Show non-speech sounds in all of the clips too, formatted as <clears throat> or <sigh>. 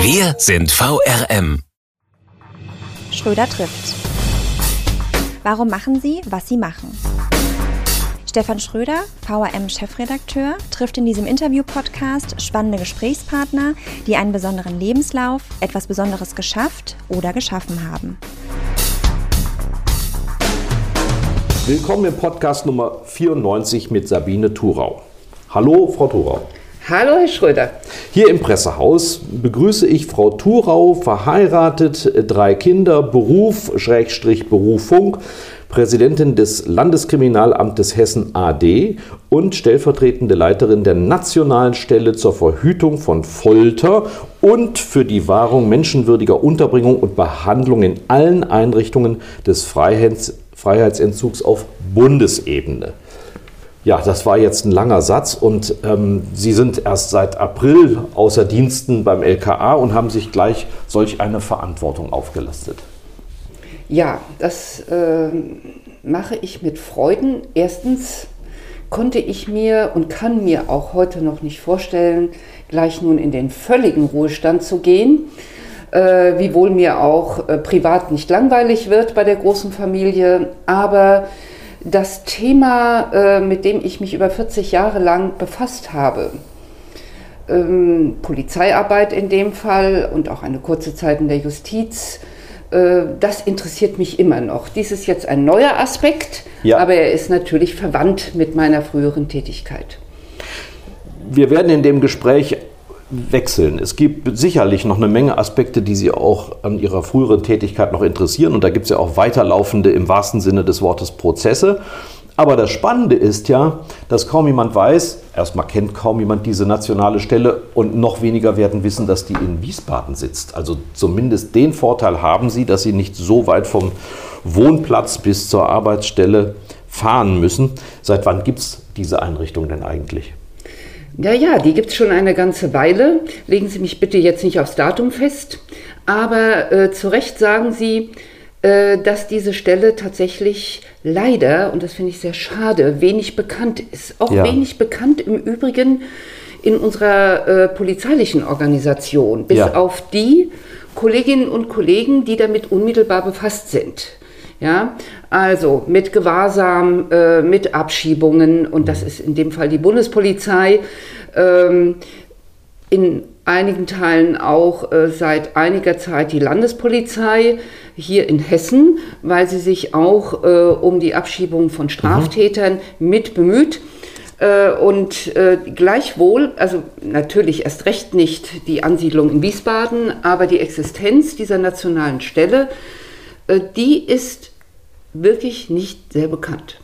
Wir sind VRM. Schröder trifft. Warum machen Sie, was Sie machen? Stefan Schröder, VRM-Chefredakteur, trifft in diesem Interview-Podcast spannende Gesprächspartner, die einen besonderen Lebenslauf, etwas Besonderes geschafft oder geschaffen haben. Willkommen im Podcast Nummer 94 mit Sabine Thurau. Hallo, Frau Thurau. Hallo, Herr Schröder. Hier im Pressehaus begrüße ich Frau Thurau, verheiratet, drei Kinder, Beruf, Schrägstrich Berufung, Präsidentin des Landeskriminalamtes Hessen AD und stellvertretende Leiterin der Nationalen Stelle zur Verhütung von Folter und für die Wahrung menschenwürdiger Unterbringung und Behandlung in allen Einrichtungen des Freiheits Freiheitsentzugs auf Bundesebene. Ja, das war jetzt ein langer Satz und ähm, Sie sind erst seit April außer Diensten beim LKA und haben sich gleich solch eine Verantwortung aufgelastet. Ja, das äh, mache ich mit Freuden. Erstens konnte ich mir und kann mir auch heute noch nicht vorstellen, gleich nun in den völligen Ruhestand zu gehen. Äh, wiewohl mir auch äh, privat nicht langweilig wird bei der großen Familie, aber das Thema, äh, mit dem ich mich über 40 Jahre lang befasst habe, ähm, Polizeiarbeit in dem Fall und auch eine kurze Zeit in der Justiz, äh, das interessiert mich immer noch. Dies ist jetzt ein neuer Aspekt, ja. aber er ist natürlich verwandt mit meiner früheren Tätigkeit. Wir werden in dem Gespräch wechseln. Es gibt sicherlich noch eine Menge Aspekte, die Sie auch an Ihrer früheren Tätigkeit noch interessieren. Und da gibt es ja auch weiterlaufende, im wahrsten Sinne des Wortes, Prozesse. Aber das Spannende ist ja, dass kaum jemand weiß, erstmal kennt kaum jemand diese nationale Stelle und noch weniger werden wissen, dass die in Wiesbaden sitzt. Also zumindest den Vorteil haben sie, dass sie nicht so weit vom Wohnplatz bis zur Arbeitsstelle fahren müssen. Seit wann gibt es diese Einrichtung denn eigentlich? Ja, ja, die gibt es schon eine ganze Weile. Legen Sie mich bitte jetzt nicht aufs Datum fest. Aber äh, zu Recht sagen Sie, äh, dass diese Stelle tatsächlich leider, und das finde ich sehr schade, wenig bekannt ist. Auch ja. wenig bekannt im Übrigen in unserer äh, polizeilichen Organisation, bis ja. auf die Kolleginnen und Kollegen, die damit unmittelbar befasst sind. Ja, also mit Gewahrsam, äh, mit Abschiebungen und das ist in dem Fall die Bundespolizei. Ähm, in einigen Teilen auch äh, seit einiger Zeit die Landespolizei hier in Hessen, weil sie sich auch äh, um die Abschiebung von Straftätern mhm. mit bemüht. Äh, und äh, gleichwohl, also natürlich erst recht nicht die Ansiedlung in Wiesbaden, aber die Existenz dieser nationalen Stelle äh, die ist wirklich nicht sehr bekannt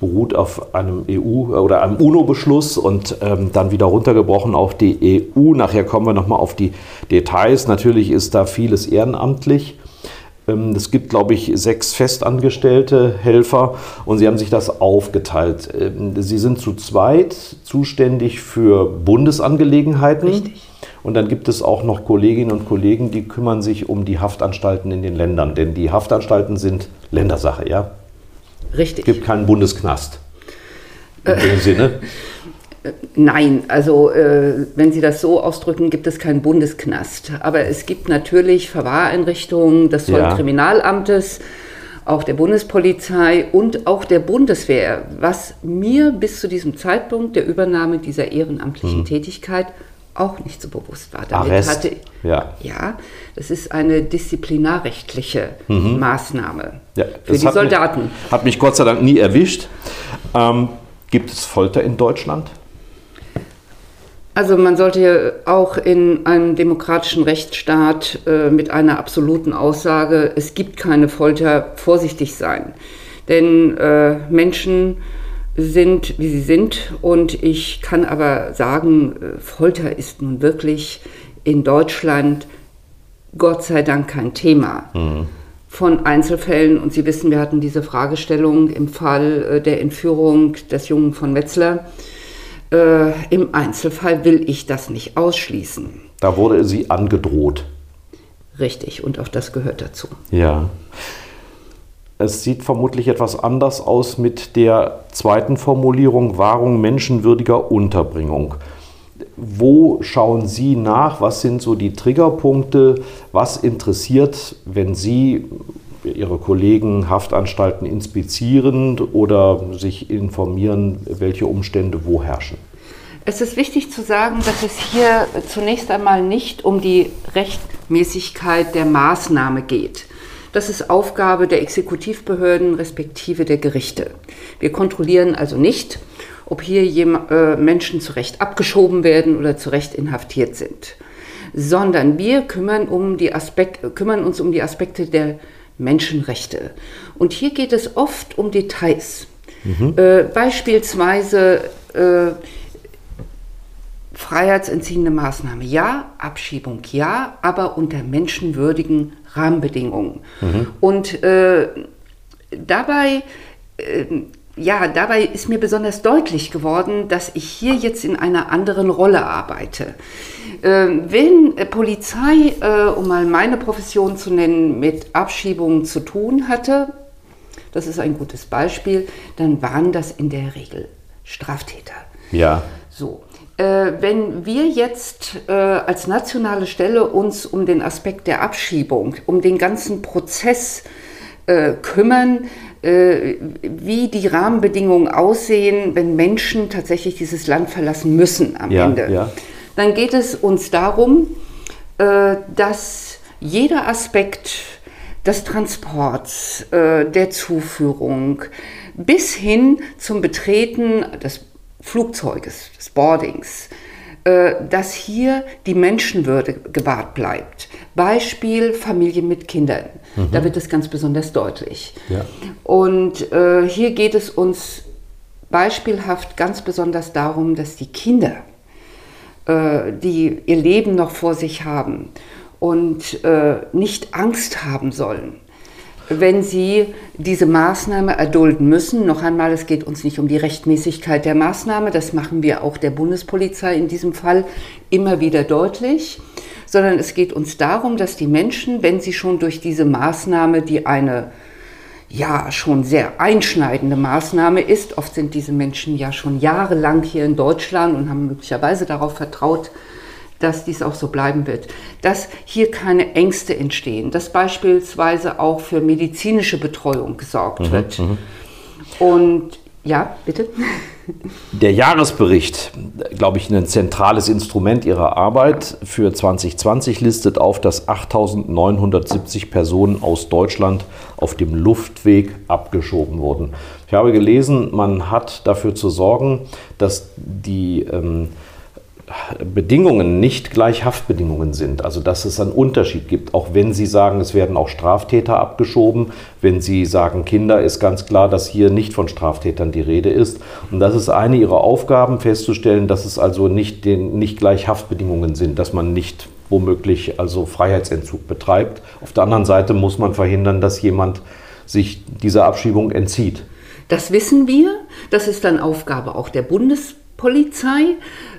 beruht auf einem EU- oder einem UNO-Beschluss und ähm, dann wieder runtergebrochen auf die EU. Nachher kommen wir nochmal auf die Details. Natürlich ist da vieles ehrenamtlich. Ähm, es gibt, glaube ich, sechs festangestellte Helfer und sie haben sich das aufgeteilt. Ähm, sie sind zu zweit zuständig für Bundesangelegenheiten. Richtig. Und dann gibt es auch noch Kolleginnen und Kollegen, die kümmern sich um die Haftanstalten in den Ländern. Denn die Haftanstalten sind Ländersache, ja? Richtig. Es gibt keinen Bundesknast. In äh, dem Sinne. Nein, also äh, wenn Sie das so ausdrücken, gibt es keinen Bundesknast. Aber es gibt natürlich Verwahreinrichtungen des Zollkriminalamtes, ja. auch der Bundespolizei und auch der Bundeswehr, was mir bis zu diesem Zeitpunkt der Übernahme dieser ehrenamtlichen hm. Tätigkeit auch nicht so bewusst war. Damit Arrest. hatte ja. ja, das ist eine disziplinarrechtliche mhm. Maßnahme ja, für die Soldaten. Mich, hat mich Gott sei Dank nie erwischt. Ähm, gibt es Folter in Deutschland? Also man sollte auch in einem demokratischen Rechtsstaat äh, mit einer absoluten Aussage, es gibt keine Folter, vorsichtig sein. Denn äh, Menschen sind, wie sie sind. Und ich kann aber sagen, äh, Folter ist nun wirklich in Deutschland Gott sei Dank kein Thema. Mhm. Von Einzelfällen, und Sie wissen, wir hatten diese Fragestellung im Fall äh, der Entführung des Jungen von Metzler. Äh, Im Einzelfall will ich das nicht ausschließen. Da wurde sie angedroht. Richtig, und auch das gehört dazu. Ja. Es sieht vermutlich etwas anders aus mit der zweiten Formulierung Wahrung menschenwürdiger Unterbringung. Wo schauen Sie nach? Was sind so die Triggerpunkte? Was interessiert, wenn Sie Ihre Kollegen Haftanstalten inspizieren oder sich informieren, welche Umstände wo herrschen? Es ist wichtig zu sagen, dass es hier zunächst einmal nicht um die Rechtmäßigkeit der Maßnahme geht. Das ist Aufgabe der Exekutivbehörden respektive der Gerichte. Wir kontrollieren also nicht, ob hier äh, Menschen zu Recht abgeschoben werden oder zu Recht inhaftiert sind, sondern wir kümmern, um Aspekt, kümmern uns um die Aspekte der Menschenrechte. Und hier geht es oft um Details. Mhm. Äh, beispielsweise äh, freiheitsentziehende Maßnahme ja, Abschiebung ja, aber unter menschenwürdigen Rahmenbedingungen. Mhm. Und äh, dabei äh, ja, dabei ist mir besonders deutlich geworden, dass ich hier jetzt in einer anderen Rolle arbeite. Ähm, wenn Polizei, äh, um mal meine Profession zu nennen, mit Abschiebungen zu tun hatte, das ist ein gutes Beispiel, dann waren das in der Regel Straftäter. Ja. So. Äh, wenn wir jetzt äh, als nationale Stelle uns um den Aspekt der Abschiebung, um den ganzen Prozess äh, kümmern, äh, wie die Rahmenbedingungen aussehen, wenn Menschen tatsächlich dieses Land verlassen müssen am ja, Ende. Ja. Dann geht es uns darum, äh, dass jeder Aspekt des Transports, äh, der Zuführung bis hin zum Betreten des Flugzeuges, des Boardings, dass hier die Menschenwürde gewahrt bleibt. Beispiel Familie mit Kindern. Mhm. Da wird es ganz besonders deutlich. Ja. Und äh, hier geht es uns beispielhaft ganz besonders darum, dass die Kinder, äh, die ihr Leben noch vor sich haben und äh, nicht Angst haben sollen, wenn sie diese Maßnahme erdulden müssen. Noch einmal, es geht uns nicht um die Rechtmäßigkeit der Maßnahme, das machen wir auch der Bundespolizei in diesem Fall immer wieder deutlich sondern es geht uns darum, dass die Menschen, wenn sie schon durch diese Maßnahme, die eine ja schon sehr einschneidende Maßnahme ist, oft sind diese Menschen ja schon jahrelang hier in Deutschland und haben möglicherweise darauf vertraut, dass dies auch so bleiben wird, dass hier keine Ängste entstehen, dass beispielsweise auch für medizinische Betreuung gesorgt mhm, wird. Mhm. Und ja, bitte. Der Jahresbericht, glaube ich, ein zentrales Instrument Ihrer Arbeit für 2020 listet auf, dass 8.970 Personen aus Deutschland auf dem Luftweg abgeschoben wurden. Ich habe gelesen, man hat dafür zu sorgen, dass die ähm, Bedingungen nicht gleich Haftbedingungen sind. Also dass es einen Unterschied gibt. Auch wenn Sie sagen, es werden auch Straftäter abgeschoben, wenn Sie sagen Kinder, ist ganz klar, dass hier nicht von Straftätern die Rede ist. Und das ist eine Ihrer Aufgaben, festzustellen, dass es also nicht, den, nicht gleich Haftbedingungen sind, dass man nicht womöglich also Freiheitsentzug betreibt. Auf der anderen Seite muss man verhindern, dass jemand sich dieser Abschiebung entzieht. Das wissen wir. Das ist dann Aufgabe auch der Bundespolizei.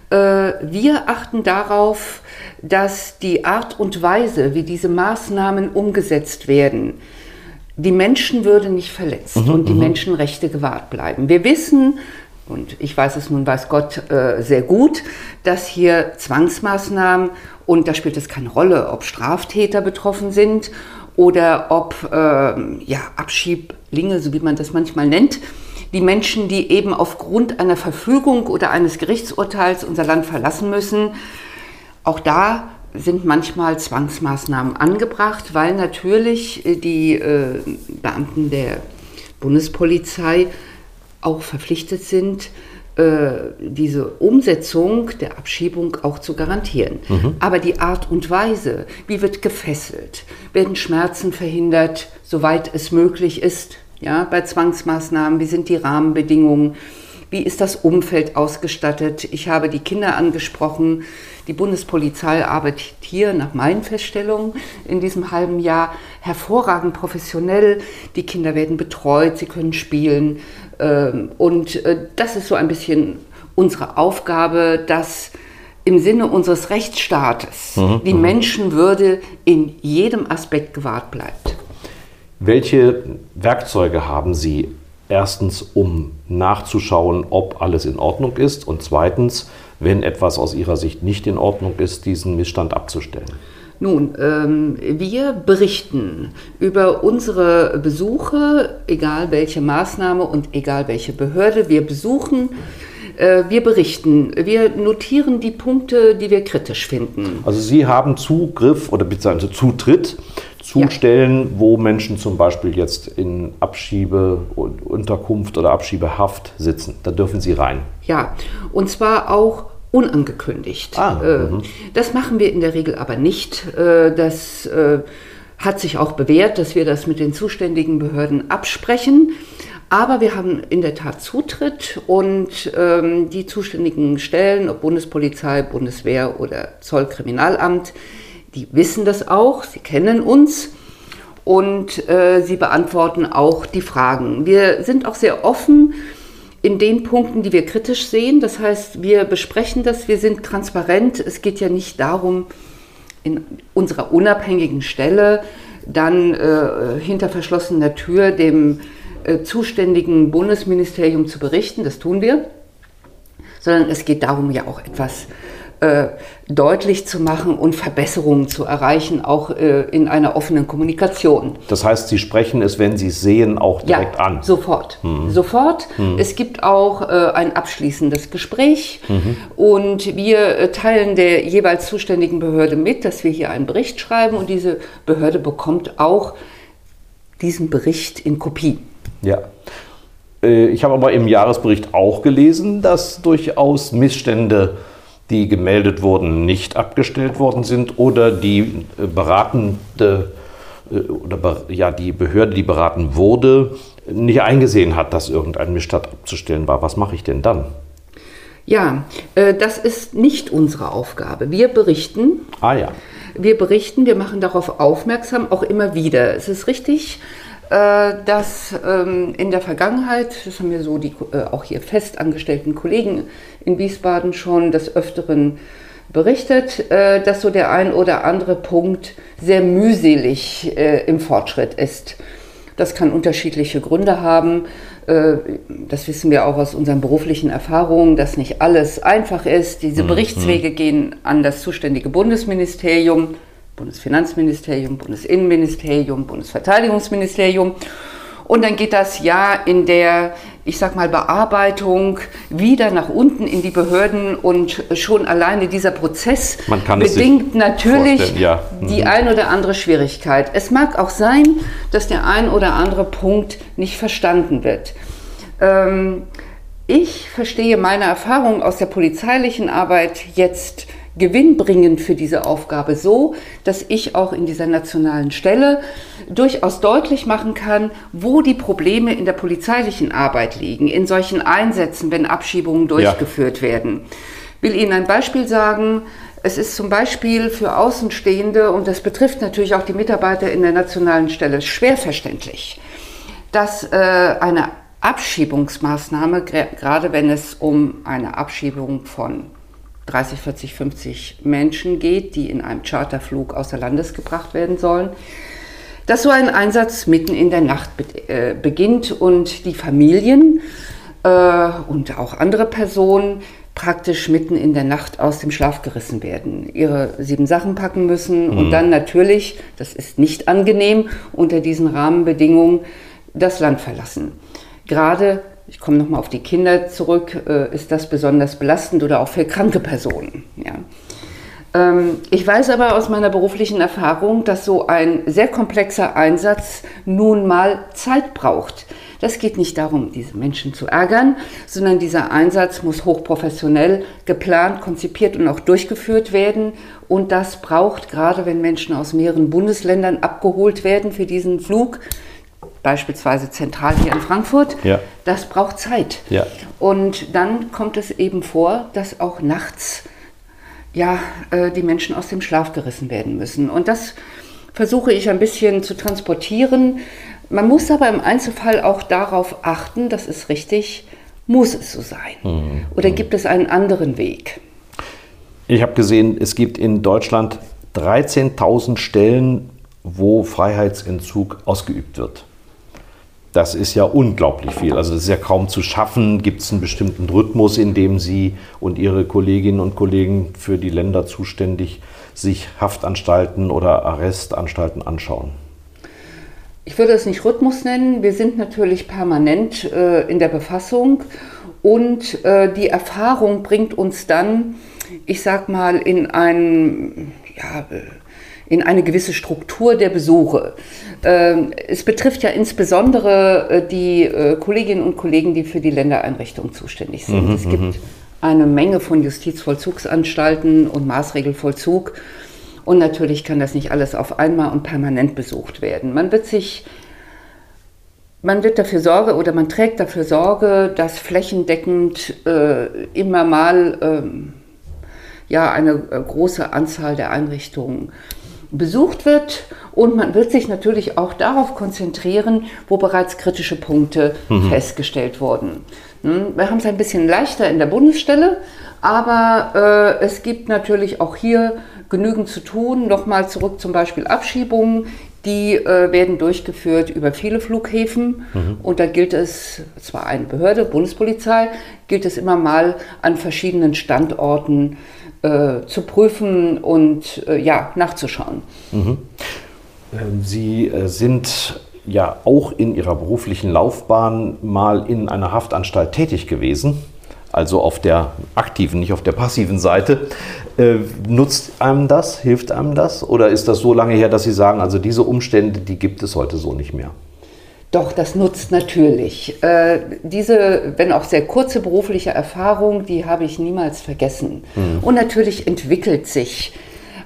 Äh, wir achten darauf, dass die Art und Weise, wie diese Maßnahmen umgesetzt werden, die Menschenwürde nicht verletzt mhm, und die mhm. Menschenrechte gewahrt bleiben. Wir wissen, und ich weiß es nun, weiß Gott, äh, sehr gut, dass hier Zwangsmaßnahmen, und da spielt es keine Rolle, ob Straftäter betroffen sind oder ob äh, ja, Abschieblinge, so wie man das manchmal nennt, die Menschen, die eben aufgrund einer Verfügung oder eines Gerichtsurteils unser Land verlassen müssen. Auch da sind manchmal Zwangsmaßnahmen angebracht, weil natürlich äh, die äh, Beamten der Bundespolizei auch verpflichtet sind, äh, diese Umsetzung der Abschiebung auch zu garantieren. Mhm. Aber die Art und Weise, wie wird gefesselt, werden Schmerzen verhindert, soweit es möglich ist, ja, bei Zwangsmaßnahmen, wie sind die Rahmenbedingungen, wie ist das Umfeld ausgestattet. Ich habe die Kinder angesprochen, Die Bundespolizei arbeitet hier nach meinen Feststellungen in diesem halben Jahr hervorragend professionell. Die Kinder werden betreut, sie können spielen. Ähm, und äh, das ist so ein bisschen unsere Aufgabe, dass im Sinne unseres Rechtsstaates mhm. die mhm. Menschenwürde in jedem Aspekt gewahrt bleibt. Welche Werkzeuge haben Sie erstens, um nachzuschauen, ob alles in Ordnung ist und zweitens, wenn etwas aus Ihrer Sicht nicht in Ordnung ist, diesen Missstand abzustellen? Nun, ähm, wir berichten über unsere Besuche, egal welche Maßnahme und egal welche Behörde wir besuchen. Äh, wir berichten, wir notieren die Punkte, die wir kritisch finden. Also Sie haben Zugriff oder beziehungsweise Zutritt zu ja. Stellen, wo Menschen zum Beispiel jetzt in Abschiebeunterkunft oder Abschiebehaft sitzen. Da dürfen Sie rein. Ja, und zwar auch unangekündigt. Ah, mhm. das machen wir in der Regel aber nicht. Äh, das hat sich auch bewährt, dass wir das mit den zuständigen Behörden absprechen. Aber wir haben in der Tat Zutritt und ähm, die zuständigen Stellen, ob Bundespolizei, Bundeswehr oder Zollkriminalamt, die wissen das auch, sie kennen uns und äh, sie beantworten auch die Fragen. Wir sind auch sehr offen in den Punkten, die wir kritisch sehen. Das heißt, wir besprechen das, wir sind transparent. Es geht ja nicht darum, in unserer unabhängigen Stelle dann äh, hinter verschlossener Tür dem äh, zuständigen Bundesministerium zu berichten, das tun wir, sondern es geht darum, ja auch etwas äh, deutlich zu machen und Verbesserungen zu erreichen, auch äh, in einer offenen Kommunikation. Das heißt, Sie sprechen es, wenn Sie es sehen, auch direkt ja, an? Sofort. Mhm. Sofort. Mhm. Es gibt auch äh, ein abschließendes Gespräch mhm. und wir äh, teilen der jeweils zuständigen Behörde mit, dass wir hier einen Bericht schreiben und diese Behörde bekommt auch diesen Bericht in Kopie. Ja. Äh, ich habe aber im Jahresbericht auch gelesen, dass durchaus Missstände, die gemeldet wurden, nicht abgestellt worden sind oder die äh, beratende äh, oder ja, die Behörde, die beraten wurde, nicht eingesehen hat, dass irgendein Missstand abzustellen war. Was mache ich denn dann? Ja, das ist nicht unsere Aufgabe. Wir berichten. Ah ja. Wir berichten, wir machen darauf aufmerksam, auch immer wieder. Es ist richtig, dass ähm, in der Vergangenheit, das haben mir so die äh, auch hier festangestellten Kollegen in Wiesbaden schon des Öfteren berichtet, äh, dass so der ein oder andere Punkt sehr mühselig im Fortschritt ist. Das kann unterschiedliche Gründe haben. Das wissen wir auch aus unseren beruflichen Erfahrungen, dass nicht alles einfach ist. Diese mhm. Berichtswege gehen an das zuständige Bundesministerium. Bundesfinanzministerium, Bundesinnenministerium, Bundesverteidigungsministerium. Und dann geht das Jahr in der, ich sag mal, Bearbeitung wieder nach unten in die Behörden und schon alleine dieser Prozess bedingt natürlich ja. mhm. die ein oder andere Schwierigkeit. Es mag auch sein, dass der ein oder andere Punkt nicht verstanden wird. Ähm, ich verstehe meine Erfahrung aus der polizeilichen Arbeit jetzt gewinnbringend für diese Aufgabe so, dass ich auch in dieser nationalen Stelle durchaus deutlich machen kann, wo die Probleme in der polizeilichen Arbeit liegen, in solchen Einsätzen, wenn Abschiebungen durchgeführt ja. werden. Ich will Ihnen ein Beispiel sagen. Es ist zum Beispiel für Außenstehende, und das betrifft natürlich auch die Mitarbeiter in der nationalen Stelle, schwer verständlich, dass äh, eine Abschiebungsmaßnahme, gerade wenn es um eine Abschiebung von 30, 40, 50 Menschen geht, die in einem Charterflug außer Landes gebracht werden sollen, dass so ein Einsatz mitten in der Nacht äh, beginnt und die Familien äh, und auch andere Personen praktisch mitten in der Nacht aus dem Schlaf gerissen werden, ihre sieben Sachen packen müssen mhm. und dann natürlich, das ist nicht angenehm, unter diesen Rahmenbedingungen das Land verlassen. Gerade ich komme nochmal auf die Kinder zurück, äh, ist das besonders belastend oder auch für kranke Personen. Ja. Ähm, ich weiß aber aus meiner beruflichen Erfahrung, dass so ein sehr komplexer Einsatz nun mal Zeit braucht. Das geht nicht darum, diese Menschen zu ärgern, sondern dieser Einsatz muss hochprofessionell geplant, konzipiert und auch durchgeführt werden. Und das braucht, gerade wenn Menschen aus mehreren Bundesländern abgeholt werden für diesen Flug, beispielsweise zentral hier in Frankfurt, ja. das braucht Zeit. Ja. Und dann kommt es eben vor, dass auch nachts ja, äh, die Menschen aus dem Schlaf gerissen werden müssen. Und das versuche ich ein bisschen zu transportieren. Man muss aber im Einzelfall auch darauf achten, das ist richtig, muss es so sein? Mhm. Oder gibt es einen anderen Weg? Ich habe gesehen, es gibt in Deutschland 13.000 Stellen, wo Freiheitsentzug ausgeübt wird. Das ist ja unglaublich viel. Also das ist ja kaum zu schaffen. Gibt es einen bestimmten Rhythmus, in dem Sie und Ihre Kolleginnen und Kollegen für die Länder zuständig sich Haftanstalten oder Arrestanstalten anschauen? Ich würde es nicht Rhythmus nennen. Wir sind natürlich permanent äh, in der Befassung und äh, die Erfahrung bringt uns dann, ich sag mal, in ein, ja, in eine gewisse Struktur der Besuche. Ähm, es betrifft ja insbesondere äh, die äh, Kolleginnen und Kollegen, die für die Ländereinrichtung zuständig sind. Mhm, es gibt mhm. eine Menge von Justizvollzugsanstalten und Maßregelvollzug. Und natürlich kann das nicht alles auf einmal und permanent besucht werden. Man wird sich man wird dafür Sorge oder man trägt dafür Sorge, dass flächendeckend äh, immer mal ähm, ja, eine äh, große Anzahl der Einrichtungen besucht wird und man wird sich natürlich auch darauf konzentrieren, wo bereits kritische Punkte mhm. festgestellt wurden. Hm, wir haben es ein bisschen leichter in der Bundesstelle, aber äh, es gibt natürlich auch hier genügend zu tun. Nochmal zurück zum Beispiel Abschiebungen. Die äh, werden durchgeführt über viele Flughäfen mhm. und da gilt es, zwar eine Behörde, Bundespolizei, gilt es immer mal an verschiedenen Standorten äh, zu prüfen und äh, ja, nachzuschauen. Mhm. Ähm, Sie äh, sind ja auch in Ihrer beruflichen Laufbahn mal in einer Haftanstalt tätig gewesen, also auf der aktiven, nicht auf der passiven Seite. Äh, nutzt einem das, hilft einem das oder ist das so lange her, dass Sie sagen, also diese Umstände, die gibt es heute so nicht mehr? Doch, das nutzt natürlich. Äh, diese, wenn auch sehr kurze berufliche Erfahrung, die habe ich niemals vergessen. Mhm. Und natürlich entwickelt sich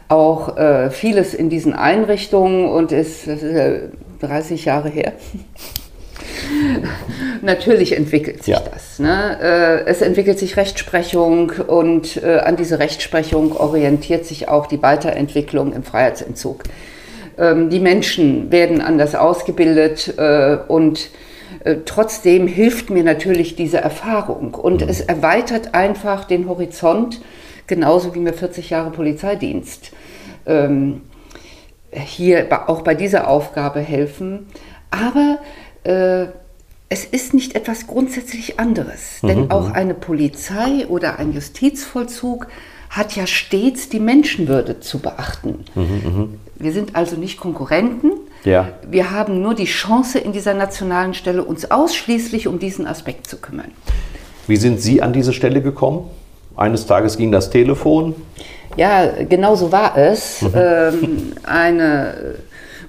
auch äh, vieles in diesen Einrichtungen und ist, ist äh, 30 Jahre her. <laughs> Natürlich entwickelt sich ja. das. Ne? Äh, es entwickelt sich Rechtsprechung und an diese Rechtsprechung orientiert sich auch die Weiterentwicklung im Freiheitsentzug. Ähm, die Menschen werden anders ausgebildet äh, und äh, trotzdem hilft mir natürlich diese Erfahrung und mhm. es erweitert einfach den Horizont, genauso wie mir 40 Jahre Polizeidienst ähm, hier auch bei dieser Aufgabe helfen. Aber äh, es ist nicht etwas grundsätzlich anderes, mhm. denn auch eine Polizei oder ein Justizvollzug hat ja stets die Menschenwürde zu beachten. Mhm, mh. Wir sind also nicht Konkurrenten. Ja. Wir haben nur die Chance in dieser nationalen Stelle, uns ausschließlich um diesen Aspekt zu kümmern. Wie sind Sie an diese Stelle gekommen? Eines Tages ging das Telefon. Ja, genau so war es. Mhm. Ähm, eine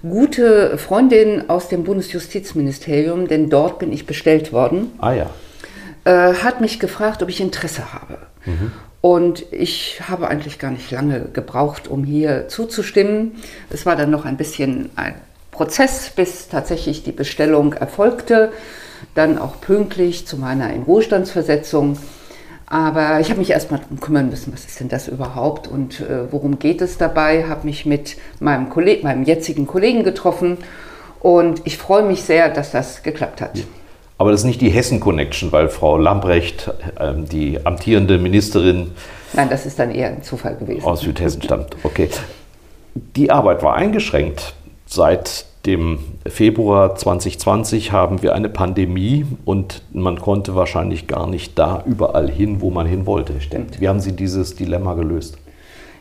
gute Freundin aus dem Bundesjustizministerium, denn dort bin ich bestellt worden, ah, ja. äh, hat mich gefragt, ob ich Interesse habe. Mhm. Und ich habe eigentlich gar nicht lange gebraucht, um hier zuzustimmen. Es war dann noch ein bisschen ein Prozess, bis tatsächlich die Bestellung erfolgte. Dann auch pünktlich zu meiner In-Ruhestandsversetzung. Aber ich habe mich erstmal darum kümmern müssen, was ist denn das überhaupt und äh, worum geht es dabei. Habe mich mit meinem, Kolleg meinem jetzigen Kollegen getroffen und ich freue mich sehr, dass das geklappt hat. Ja. Aber das ist nicht die Hessen-Connection, weil Frau Lamprecht, äh, die amtierende Ministerin. Nein, das ist dann eher ein Zufall gewesen. Aus Südhessen stammt. Okay. Die Arbeit war eingeschränkt. Seit dem Februar 2020 haben wir eine Pandemie und man konnte wahrscheinlich gar nicht da überall hin, wo man hin wollte. Stimmt. Wie haben Sie dieses Dilemma gelöst?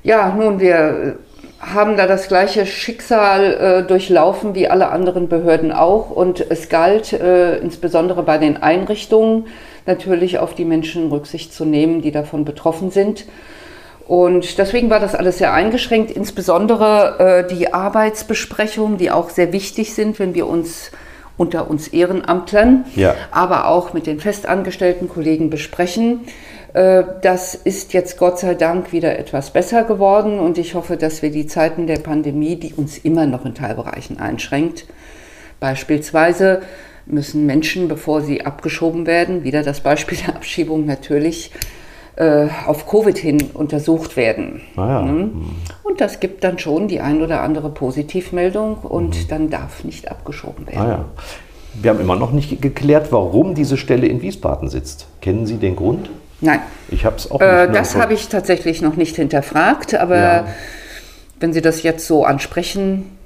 Ja, nun, wir haben da das gleiche Schicksal äh, durchlaufen wie alle anderen Behörden auch. Und es galt äh, insbesondere bei den Einrichtungen natürlich auf die Menschen Rücksicht zu nehmen, die davon betroffen sind. Und deswegen war das alles sehr eingeschränkt, insbesondere äh, die Arbeitsbesprechungen, die auch sehr wichtig sind, wenn wir uns unter uns Ehrenamtlern, ja. aber auch mit den festangestellten Kollegen besprechen. Äh, das ist jetzt Gott sei Dank wieder etwas besser geworden und ich hoffe, dass wir die Zeiten der Pandemie, die uns immer noch in Teilbereichen einschränkt, beispielsweise müssen Menschen, bevor sie abgeschoben werden, wieder das Beispiel der Abschiebung natürlich, äh, auf Covid hin untersucht werden. Ah ja. Ne? Und das gibt dann schon die ein oder andere Positivmeldung und Mhm. dann darf nicht abgeschoben werden. Ah ja. Wir haben immer noch nicht geklärt, warum diese Stelle in Wiesbaden sitzt. Kennen Sie den Grund? Nein, Ich habe es auch äh, nicht das habe ich tatsächlich noch nicht hinterfragt, aber Ja. wenn Sie das jetzt so ansprechen,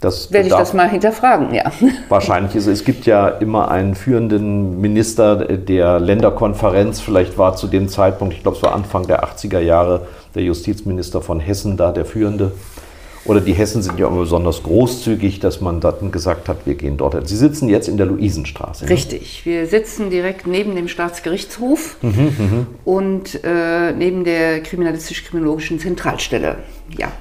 Das werde ich das mal hinterfragen, ja. <laughs> Wahrscheinlich ist es gibt ja immer einen führenden Minister der Länderkonferenz. Vielleicht war zu dem Zeitpunkt, ich glaube, es war Anfang der 80er Jahre, der Justizminister von Hessen da der führende. Oder die Hessen sind ja immer besonders großzügig, dass man dann gesagt hat, wir gehen dort. Sie sitzen jetzt in der Luisenstraße. ne? Richtig. Wir sitzen direkt neben dem Staatsgerichtshof Mhm, und äh, neben der kriminalistisch-kriminologischen Zentralstelle. Ja.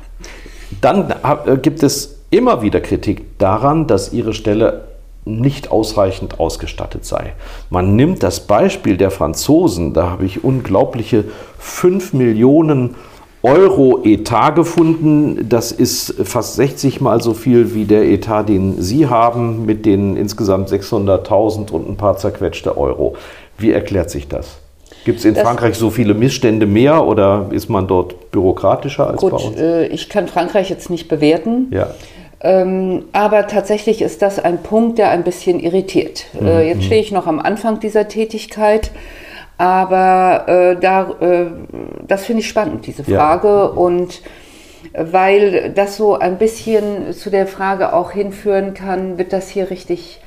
Dann äh, gibt es immer wieder Kritik daran, dass Ihre Stelle nicht ausreichend ausgestattet sei. Man nimmt das Beispiel der Franzosen, da habe ich unglaubliche 5 Millionen Euro Etat gefunden. Das ist fast 60 mal so viel wie der Etat, den Sie haben, mit den insgesamt 600.000 und ein paar zerquetschte Euro. Wie erklärt sich das? Gibt es in Das- Frankreich so viele Missstände mehr oder ist man dort bürokratischer als bei Gut, uns? äh, ich kann Frankreich jetzt nicht bewerten. Ja. Ähm, aber tatsächlich ist das ein Punkt, der ein bisschen irritiert. Mhm, Äh, jetzt stehe ich noch am Anfang dieser Tätigkeit, aber äh, da, äh, das finde ich spannend, diese Ja. Frage. Und weil das so ein bisschen zu der Frage auch hinführen kann, wird das hier richtig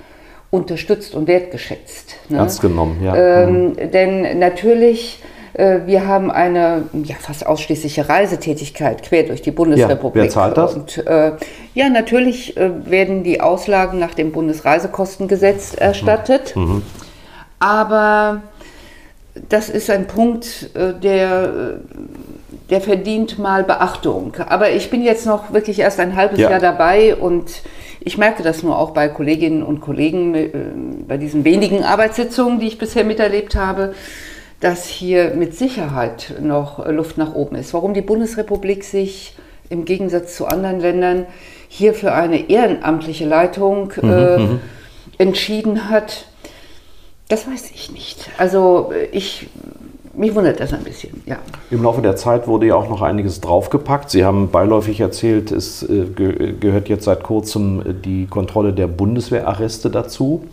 unterstützt und wertgeschätzt. ne? Ernst genommen, ja. Ähm, denn natürlich, äh, wir haben eine ja, fast ausschließliche Reisetätigkeit quer durch die Bundesrepublik. wer zahlt das? Und äh, ja, natürlich äh, werden die Auslagen nach dem Bundesreisekostengesetz erstattet. Mhm. Aber das ist ein Punkt, äh, der, äh, der verdient mal Beachtung. Aber ich bin jetzt noch wirklich erst ein halbes Ja. Jahr dabei und ich merke das nur auch bei Kolleginnen und Kollegen, äh, bei diesen wenigen Arbeitssitzungen, die ich bisher miterlebt habe, dass hier mit Sicherheit noch Luft nach oben ist. Warum die Bundesrepublik sich im Gegensatz zu anderen Ländern hier für eine ehrenamtliche Leitung äh, entschieden hat, das weiß ich nicht. Also äh, ich, mich wundert das ein bisschen, ja. Im Laufe der Zeit wurde ja auch noch einiges draufgepackt. Sie haben beiläufig erzählt, es äh, ge gehört jetzt seit kurzem äh, die Kontrolle der Bundeswehrarreste dazu.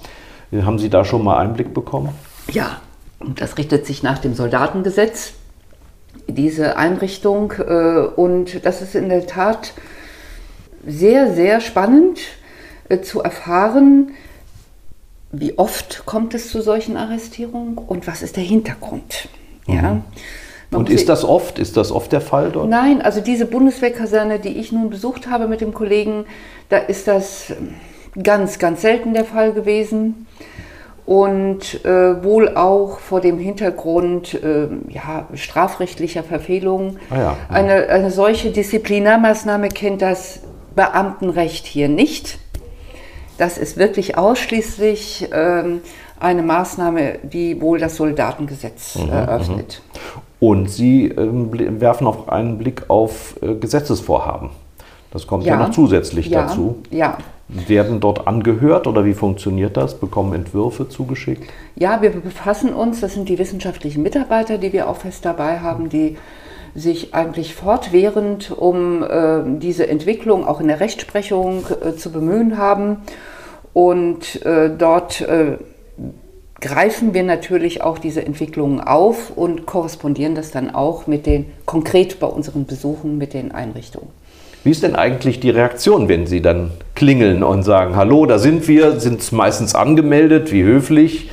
Äh, Haben Sie da schon mal Einblick bekommen? Ja, das richtet sich nach dem Soldatengesetz, diese Einrichtung. äh, Und das ist in der Tat sehr, sehr spannend äh, zu erfahren, wie oft kommt es zu solchen Arrestierungen und was ist der Hintergrund. Ja. Man Und ist das oft? Ist das oft der Fall dort? Nein, also diese Bundeswehrkaserne, die ich nun besucht habe mit dem Kollegen, da ist das ganz, ganz selten der Fall gewesen. Und äh, wohl auch vor dem Hintergrund äh, ja, strafrechtlicher Verfehlungen. Ah ja. Eine, eine solche Disziplinarmaßnahme kennt das Beamtenrecht hier nicht. Das ist wirklich ausschließlich ähm, eine Maßnahme, die wohl das Soldatengesetz Mhm, eröffnet. Und Sie ähm, werfen auch einen Blick auf äh, Gesetzesvorhaben. Das kommt ja, noch zusätzlich ja, dazu. Ja, Werden dort angehört oder wie funktioniert das? Bekommen Entwürfe zugeschickt? Ja, wir befassen uns, das sind die wissenschaftlichen Mitarbeiter, die wir auch fest dabei haben, die sich eigentlich fortwährend um äh, diese Entwicklung auch in der Rechtsprechung äh, zu bemühen haben. Und äh, dort äh, greifen wir natürlich auch diese Entwicklungen auf und korrespondieren das dann auch mit den, konkret bei unseren Besuchen mit den Einrichtungen. Wie ist denn eigentlich die Reaktion, wenn Sie dann klingeln und sagen, hallo, da sind wir, sind meistens angemeldet, wie höflich?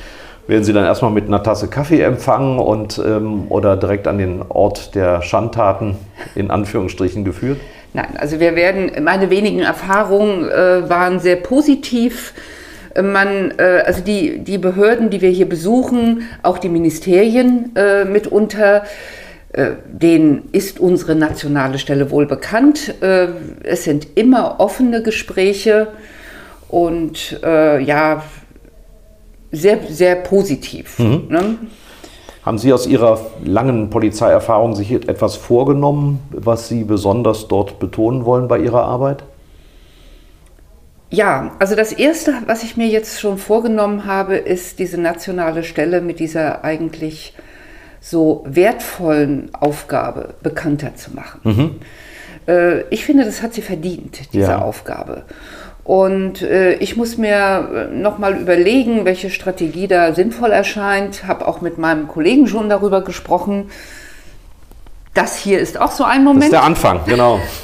Werden Sie dann erstmal mit einer Tasse Kaffee empfangen und, ähm, oder direkt an den Ort der Schandtaten in Anführungsstrichen geführt? Nein, also wir werden, meine wenigen Erfahrungen äh, waren sehr positiv. Man, äh, also die, die Behörden, die wir hier besuchen, auch die Ministerien äh, mitunter, äh, denen ist unsere nationale Stelle wohl bekannt. Äh, es sind immer offene Gespräche und äh, ja, sehr, sehr positiv. Ne? Haben Sie aus Ihrer langen Polizeierfahrung sich etwas vorgenommen, was Sie besonders dort betonen wollen bei Ihrer Arbeit? Ja, also das Erste, was ich mir jetzt schon vorgenommen habe, ist diese nationale Stelle mit dieser eigentlich so wertvollen Aufgabe bekannter zu machen. Mhm. Äh, ich finde, das hat sie verdient, diese ja. Aufgabe. Und äh, ich muss mir nochmal überlegen, welche Strategie da sinnvoll erscheint. Habe auch mit meinem Kollegen schon darüber gesprochen. Das hier ist auch so ein Moment. Das ist der Anfang, genau. <laughs>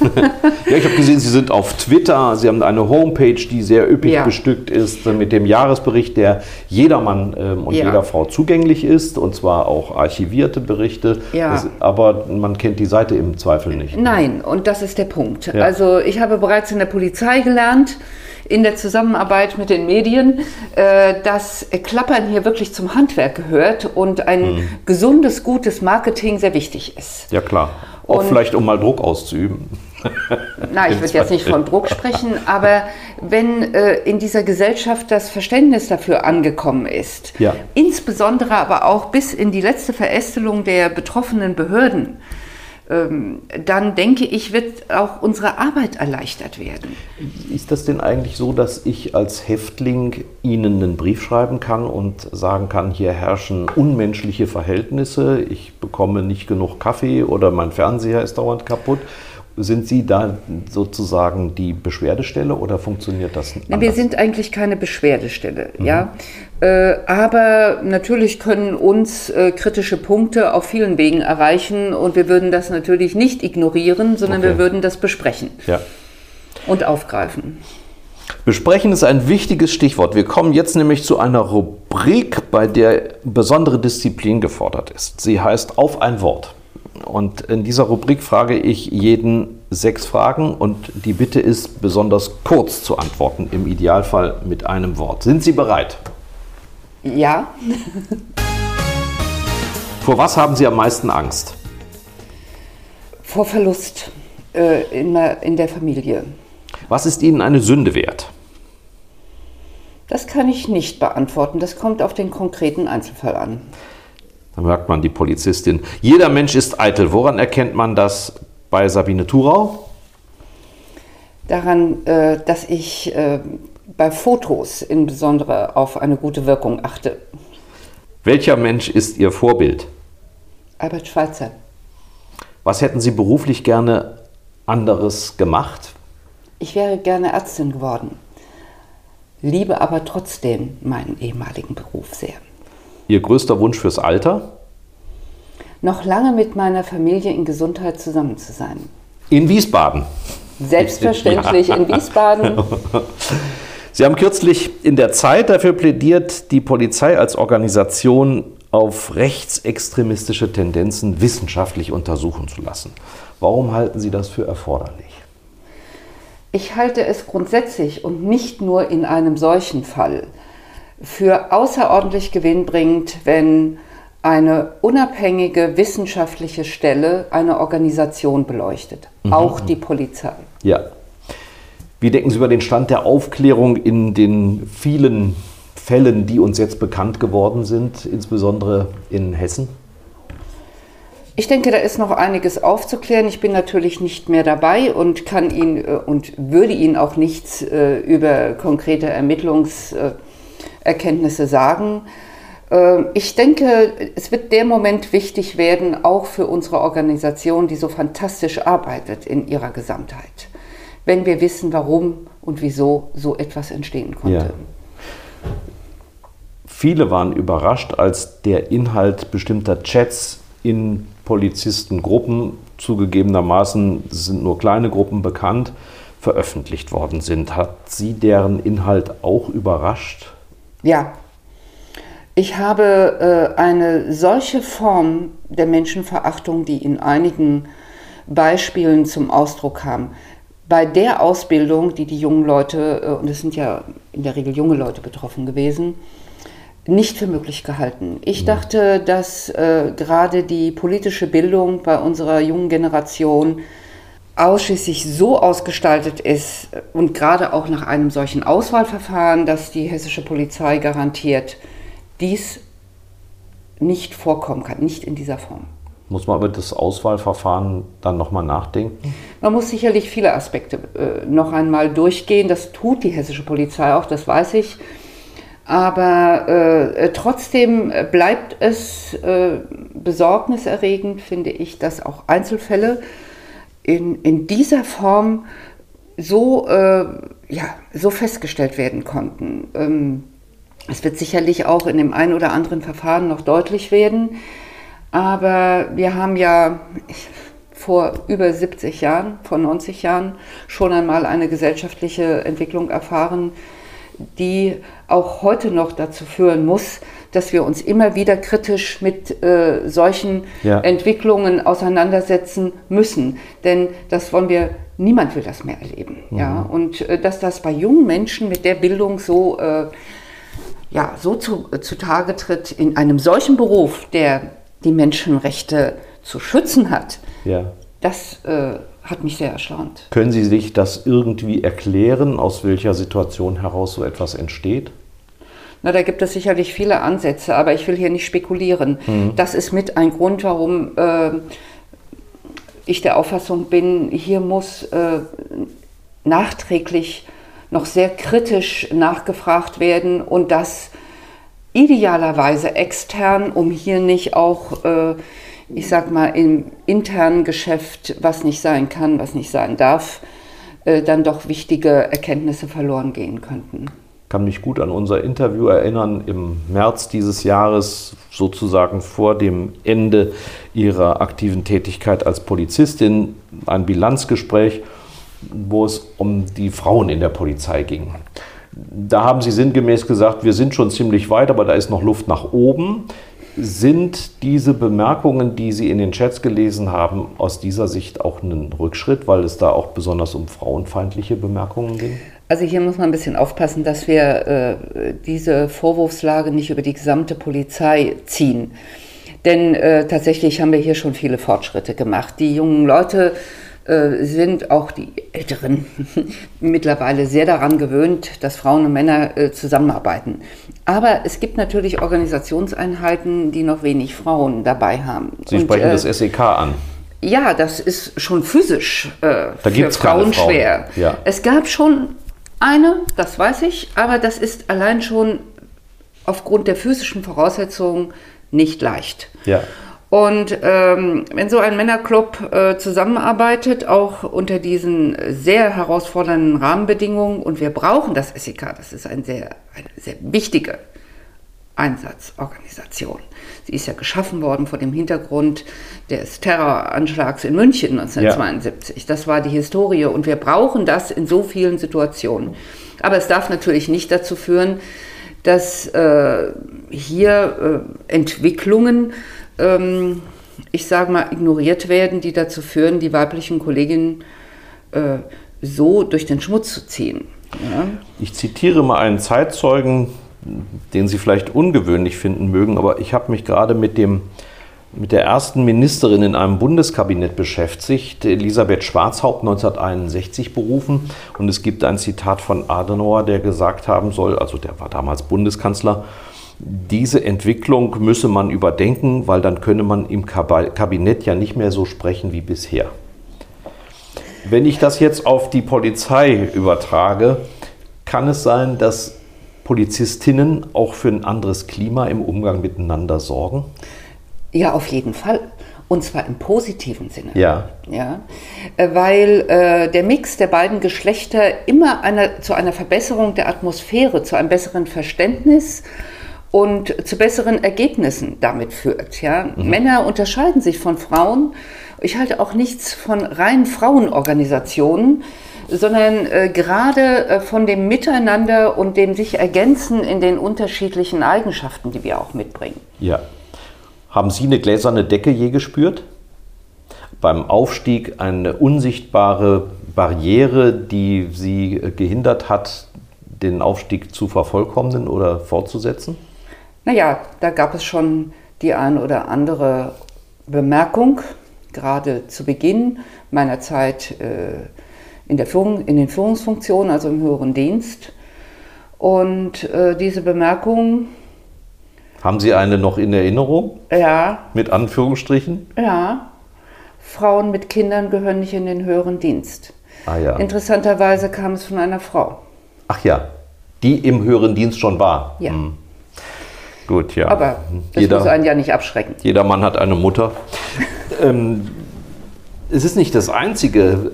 ja, ich habe gesehen, Sie sind auf Twitter. Sie haben eine Homepage, die sehr üppig ja. bestückt ist mit dem Jahresbericht, der jedermann ähm, und ja. jeder Frau zugänglich ist. Und zwar auch archivierte Berichte. Ja. Das, aber man kennt die Seite im Zweifel nicht. Nein, und das ist der Punkt. Also ich habe bereits in der Polizei gelernt, in der Zusammenarbeit mit den Medien, äh, dass Klappern hier wirklich zum Handwerk gehört und ein mhm. gesundes, gutes Marketing sehr wichtig ist. Ja klar. Auch und, vielleicht, um mal Druck auszuüben. Nein, ich würde jetzt nicht von Druck sprechen, aber wenn äh, in dieser Gesellschaft das Verständnis dafür angekommen ist, ja. insbesondere aber auch bis in die letzte Verästelung der betroffenen Behörden, dann denke ich, wird auch unsere Arbeit erleichtert werden. Ist das denn eigentlich so, dass ich als Häftling Ihnen einen Brief schreiben kann und sagen kann, hier herrschen unmenschliche Verhältnisse, ich bekomme nicht genug Kaffee oder mein Fernseher ist dauernd kaputt? Sind Sie da sozusagen die Beschwerdestelle oder funktioniert das nicht? Wir sind eigentlich keine Beschwerdestelle, mhm. ja. Äh, aber natürlich können uns äh, kritische Punkte auf vielen Wegen erreichen und wir würden das natürlich nicht ignorieren, sondern okay. wir würden das besprechen ja. und aufgreifen. Besprechen ist ein wichtiges Stichwort. Wir kommen jetzt nämlich zu einer Rubrik, bei der besondere Disziplin gefordert ist. Sie heißt Auf ein Wort. Und in dieser Rubrik frage ich jeden sechs Fragen und die Bitte ist, besonders kurz zu antworten, im Idealfall mit einem Wort. Sind Sie bereit? Ja. Vor was haben Sie am meisten Angst? Vor Verlust äh, in, in der Familie. Was ist Ihnen eine Sünde wert? Das kann ich nicht beantworten. Das kommt auf den konkreten Einzelfall an. Da merkt man die Polizistin. Jeder Mensch ist eitel. Woran erkennt man das bei Sabine Thurau? Daran, äh, dass ich äh, bei Fotos insbesondere auf eine gute Wirkung achte. Welcher Mensch ist Ihr Vorbild? Albert Schweitzer. Was hätten Sie beruflich gerne anderes gemacht? Ich wäre gerne Ärztin geworden, liebe aber trotzdem meinen ehemaligen Beruf sehr. Ihr größter Wunsch fürs Alter? Noch lange mit meiner Familie in Gesundheit zusammen zu sein. In Wiesbaden. Selbstverständlich in <laughs> Wiesbaden. Sie haben kürzlich in der Zeit dafür plädiert, die Polizei als Organisation auf rechtsextremistische Tendenzen wissenschaftlich untersuchen zu lassen. Warum halten Sie das für erforderlich? Ich halte es grundsätzlich und nicht nur in einem solchen Fall für außerordentlich gewinnbringend, wenn eine unabhängige wissenschaftliche Stelle eine Organisation beleuchtet, mhm. auch die Polizei. Ja. Wie denken Sie über den Stand der Aufklärung in den vielen Fällen, die uns jetzt bekannt geworden sind, insbesondere in Hessen? Ich denke, da ist noch einiges aufzuklären. Ich bin natürlich nicht mehr dabei und kann Ihnen äh, und würde Ihnen auch nichts äh, über konkrete Ermittlungs äh, Erkenntnisse sagen. Ähm, ich denke, es wird der Moment wichtig werden, auch für unsere Organisation, die so fantastisch arbeitet in ihrer Gesamtheit, wenn wir wissen, warum und wieso so etwas entstehen konnte. Ja. Viele waren überrascht, als der Inhalt bestimmter Chats in Polizistengruppen, zugegebenermaßen sind nur kleine Gruppen bekannt, veröffentlicht worden sind. Hat Sie deren Inhalt auch überrascht? Ja, ich habe äh, eine solche Form der Menschenverachtung, die in einigen Beispielen zum Ausdruck kam, bei der Ausbildung, die die jungen Leute, äh, und es sind ja in der Regel junge Leute betroffen gewesen, nicht für möglich gehalten. Ich mhm. dachte, dass äh, gerade die politische Bildung bei unserer jungen Generation ausschließlich so ausgestaltet ist und gerade auch nach einem solchen Auswahlverfahren, das die hessische Polizei garantiert, dies nicht vorkommen kann, nicht in dieser Form. Muss man über das Auswahlverfahren dann nochmal nachdenken? Man muss sicherlich viele Aspekte äh, noch einmal durchgehen. Das tut die hessische Polizei auch, das weiß ich. Aber äh, trotzdem bleibt es äh, besorgniserregend, finde ich, dass auch Einzelfälle in, in dieser Form so, äh, ja, so festgestellt werden konnten. Ähm, es wird sicherlich auch in dem einen oder anderen Verfahren noch deutlich werden. Aber wir haben ja vor über 70 Jahren, vor 90 Jahren schon einmal eine gesellschaftliche Entwicklung erfahren, die auch heute noch dazu führen muss, dass wir uns immer wieder kritisch mit äh, solchen ja. Entwicklungen auseinandersetzen müssen. Denn das wollen wir, niemand will das mehr erleben. Mhm. Ja? Und äh, dass das bei jungen Menschen mit der Bildung so, äh, ja, so zu, äh, zutage tritt, in einem solchen Beruf, der die Menschenrechte zu schützen hat, ja. das äh, hat mich sehr erstaunt. Können Sie sich das irgendwie erklären, aus welcher Situation heraus so etwas entsteht? Na, da gibt es sicherlich viele Ansätze, aber ich will hier nicht spekulieren. Mhm. Das ist mit ein Grund, warum äh, ich der Auffassung bin, hier muss äh, nachträglich noch sehr kritisch nachgefragt werden und das idealerweise extern, um hier nicht auch äh, ich sag mal, im internen Geschäft, was nicht sein kann, was nicht sein darf, äh, dann doch wichtige Erkenntnisse verloren gehen könnten. Kann mich gut an unser Interview erinnern im März dieses Jahres, sozusagen vor dem Ende Ihrer aktiven Tätigkeit als Polizistin, ein Bilanzgespräch, wo es um die Frauen in der Polizei ging. Da haben Sie sinngemäß gesagt, wir sind schon ziemlich weit, aber da ist noch Luft nach oben. Sind diese Bemerkungen, die Sie in den Chats gelesen haben, aus dieser Sicht auch ein Rückschritt, weil es da auch besonders um frauenfeindliche Bemerkungen ging? Also hier muss man ein bisschen aufpassen, dass wir äh, diese Vorwurfslage nicht über die gesamte Polizei ziehen. Denn äh, tatsächlich haben wir hier schon viele Fortschritte gemacht. Die jungen Leute äh, sind auch die Älteren <laughs> mittlerweile sehr daran gewöhnt, dass Frauen und Männer äh, zusammenarbeiten. Aber es gibt natürlich Organisationseinheiten, die noch wenig Frauen dabei haben. Sie und, sprechen äh, das SEK an. Ja, das ist schon physisch äh, da für Frauen, Frauen schwer. Ja. Es gab schon eine, das weiß ich, aber das ist allein schon aufgrund der physischen Voraussetzungen nicht leicht. Ja. Und ähm, wenn so ein Männerclub äh, zusammenarbeitet, auch unter diesen sehr herausfordernden Rahmenbedingungen, und wir brauchen das SEK, das ist ein sehr, eine sehr wichtige Einsatzorganisation. Sie ist ja geschaffen worden vor dem Hintergrund des Terroranschlags in München 1972. Ja. Das war die Historie und wir brauchen das in so vielen Situationen. Aber es darf natürlich nicht dazu führen, dass äh, hier äh, Entwicklungen ähm, ich sage mal, ignoriert werden, die dazu führen, die weiblichen Kolleginnen äh, so durch den Schmutz zu ziehen. Ja? Ich zitiere mal einen Zeitzeugen, den Sie vielleicht ungewöhnlich finden mögen, aber ich habe mich gerade mit dem mit der ersten Ministerin in einem Bundeskabinett beschäftigt, Elisabeth Schwarzhaupt 1961 berufen. Und es gibt ein Zitat von Adenauer, der gesagt haben soll, also der war damals Bundeskanzler, diese Entwicklung müsse man überdenken, weil dann könne man im Kabinett ja nicht mehr so sprechen wie bisher. Wenn ich das jetzt auf die Polizei übertrage, kann es sein, dass Polizistinnen auch für ein anderes Klima im Umgang miteinander sorgen? Ja, auf jeden Fall. Und zwar im positiven Sinne. Ja. ja äh, weil äh, der Mix der beiden Geschlechter immer eine, zu einer Verbesserung der Atmosphäre, zu einem besseren Verständnis und zu besseren Ergebnissen damit führt. Ja? Mhm. Männer unterscheiden sich von Frauen. Ich halte auch nichts von rein Frauenorganisationen, sondern äh, gerade äh, von dem Miteinander und dem sich ergänzen in den unterschiedlichen Eigenschaften, die wir auch mitbringen. Ja. Haben Sie eine gläserne Decke je gespürt? Beim Aufstieg eine unsichtbare Barriere, die Sie äh, gehindert hat, den Aufstieg zu vervollkommnen oder fortzusetzen? Naja, da gab es schon die ein oder andere Bemerkung, gerade zu Beginn meiner Zeit äh, in, der Führung, in den Führungsfunktionen, also im höheren Dienst. Und äh, diese Bemerkung. Haben Sie eine noch in Erinnerung? Ja. Mit Anführungsstrichen? Ja. Frauen mit Kindern gehören nicht in den höheren Dienst. Ah ja. Interessanterweise kam es von einer Frau. Ach ja die im höheren Dienst schon war. Ja. Hm. Gut, ja. Aber das jeder, muss einen ja nicht abschrecken. jeder Mann hat eine Mutter. <laughs> ähm, es ist nicht das einzige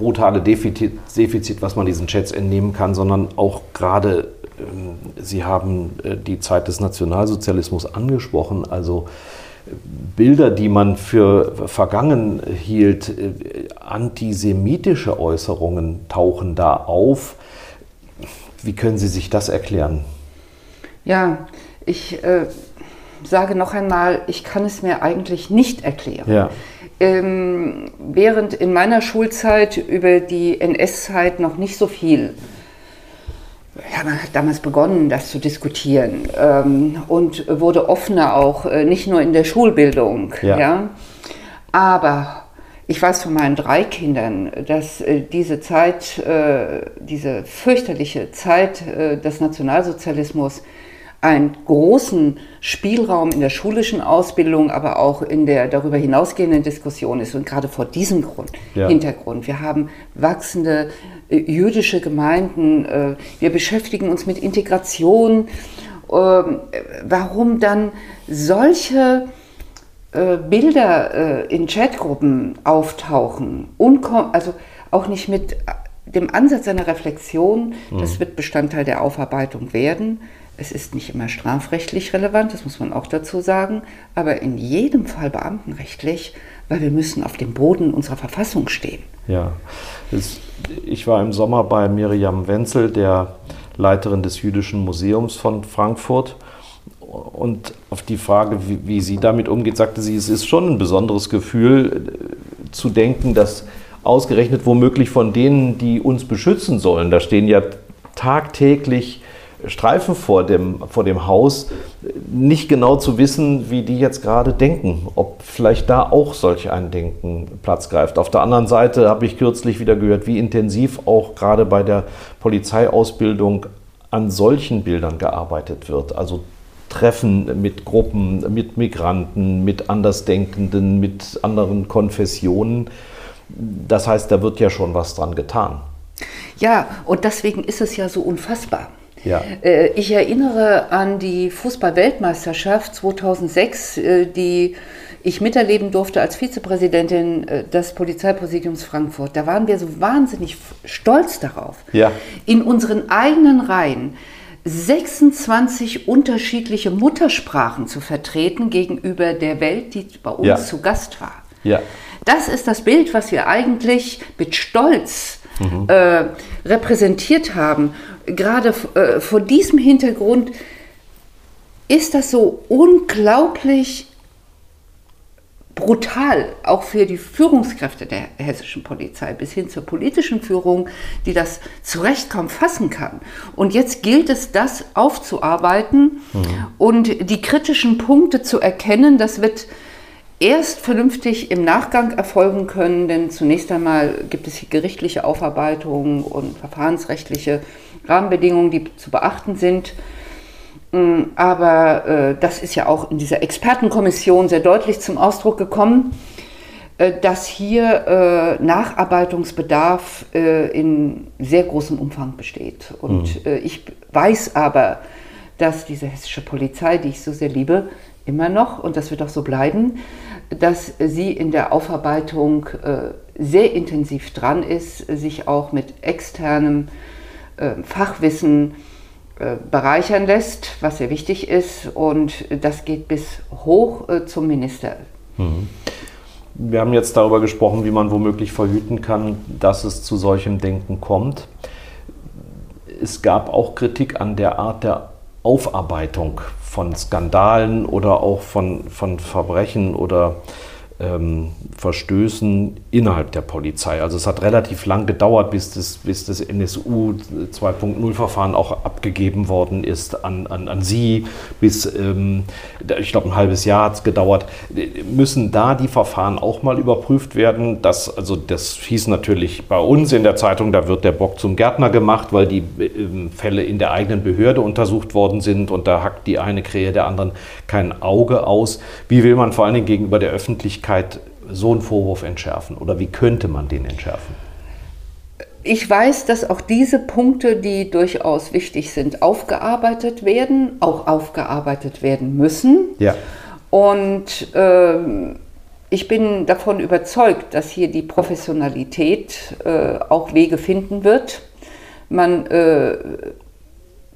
brutale Defizit, Defizit, was man diesen Chats entnehmen kann, sondern auch gerade, ähm, Sie haben äh, die Zeit des Nationalsozialismus angesprochen, also äh, Bilder, die man für vergangen hielt, äh, antisemitische Äußerungen tauchen da auf. Wie können Sie sich das erklären? Ja, ich äh, sage noch einmal, ich kann es mir eigentlich nicht erklären. Ja. Ähm, während in meiner Schulzeit über die NS-Zeit noch nicht so viel, ja, man hat damals begonnen, das zu diskutieren ähm, und wurde offener auch, äh, nicht nur in der Schulbildung. Ja. Ja. Aber ich weiß von meinen drei Kindern, dass äh, diese Zeit, äh, diese fürchterliche Zeit äh, des Nationalsozialismus einen großen Spielraum in der schulischen Ausbildung, aber auch in der darüber hinausgehenden Diskussion ist. Und gerade vor diesem Grund, Ja. Hintergrund. Wir haben wachsende äh, jüdische Gemeinden. Äh, wir beschäftigen uns mit Integration. Ähm, äh, warum dann solche äh, Bilder in Chatgruppen auftauchen, also auch nicht mit dem Ansatz einer Reflexion, das wird Bestandteil der Aufarbeitung werden. Es ist nicht immer strafrechtlich relevant, das muss man auch dazu sagen, aber in jedem Fall beamtenrechtlich, weil wir müssen auf dem Boden unserer Verfassung stehen. Ja, ich war im Sommer bei Miriam Wenzel, der Leiterin des Jüdischen Museums von Frankfurt. Und auf die Frage, wie, wie sie damit umgeht, sagte sie, es ist schon ein besonderes Gefühl äh, zu denken, dass ausgerechnet womöglich von denen, die uns beschützen sollen, da stehen ja tagtäglich Streifen vor dem, vor dem Haus, nicht genau zu wissen, wie die jetzt gerade denken, ob vielleicht da auch solch ein Denken Platz greift. Auf der anderen Seite habe ich kürzlich wieder gehört, wie intensiv auch gerade bei der Polizeiausbildung an solchen Bildern gearbeitet wird. Also Treffen mit Gruppen, mit Migranten, mit Andersdenkenden, mit anderen Konfessionen. Das heißt, da wird ja schon was dran getan. Ja, und deswegen ist es ja so unfassbar. Ja. Äh, Ich erinnere an die Fußball-Weltmeisterschaft 2006, äh, die ich miterleben durfte als Vizepräsidentin äh, des Polizeipräsidiums Frankfurt. Da waren wir so wahnsinnig stolz darauf, Ja. in unseren eigenen Reihen 26 unterschiedliche Muttersprachen zu vertreten gegenüber der Welt, die bei uns Ja. zu Gast war. Ja. Das ist das Bild, was wir eigentlich mit Stolz äh, repräsentiert haben. Gerade äh, vor diesem Hintergrund ist das so unglaublich brutal, auch für die Führungskräfte der hessischen Polizei bis hin zur politischen Führung, die das zu Recht kaum fassen kann. Und jetzt gilt es, das aufzuarbeiten und die kritischen Punkte zu erkennen. Das wird erst vernünftig im Nachgang erfolgen können, denn zunächst einmal gibt es hier gerichtliche Aufarbeitung und verfahrensrechtliche Rahmenbedingungen, die zu beachten sind. Mm, Aber äh, das ist ja auch in dieser Expertenkommission sehr deutlich zum Ausdruck gekommen, äh, dass hier äh, Nacharbeitungsbedarf äh, in sehr großem Umfang besteht. Und äh, ich weiß aber, dass diese hessische Polizei, die ich so sehr liebe, immer noch, und das wird auch so bleiben, dass sie in der Aufarbeitung äh, sehr intensiv dran ist, sich auch mit externem äh, Fachwissen äh, bereichern lässt, was sehr wichtig ist. Und das geht bis hoch äh, zum Minister. Wir haben jetzt darüber gesprochen, wie man womöglich verhüten kann, dass es zu solchem Denken kommt. Es gab auch Kritik an der Art der Aufarbeitung von Skandalen oder auch von, von Verbrechen oder ähm, Verstößen innerhalb der Polizei. Also es hat relativ lang gedauert, bis das, bis das NSU 2.0-Verfahren auch abgegeben worden ist an, an, an Sie. Bis, ähm, ich glaube, ein halbes Jahr hat es gedauert. Müssen da die Verfahren auch mal überprüft werden? Das, also das hieß natürlich bei uns in der Zeitung, da wird der Bock zum Gärtner gemacht, weil die ähm, Fälle in der eigenen Behörde untersucht worden sind und da hackt die eine Krähe der anderen kein Auge aus. Wie will man vor allen Dingen gegenüber der Öffentlichkeit so einen Vorwurf entschärfen oder wie könnte man den entschärfen? ich weiß, dass auch diese Punkte, die durchaus wichtig sind, aufgearbeitet werden, auch aufgearbeitet werden müssen. Ja. Und ähm, ich bin davon überzeugt, dass hier die Professionalität äh, auch Wege finden wird. Man äh,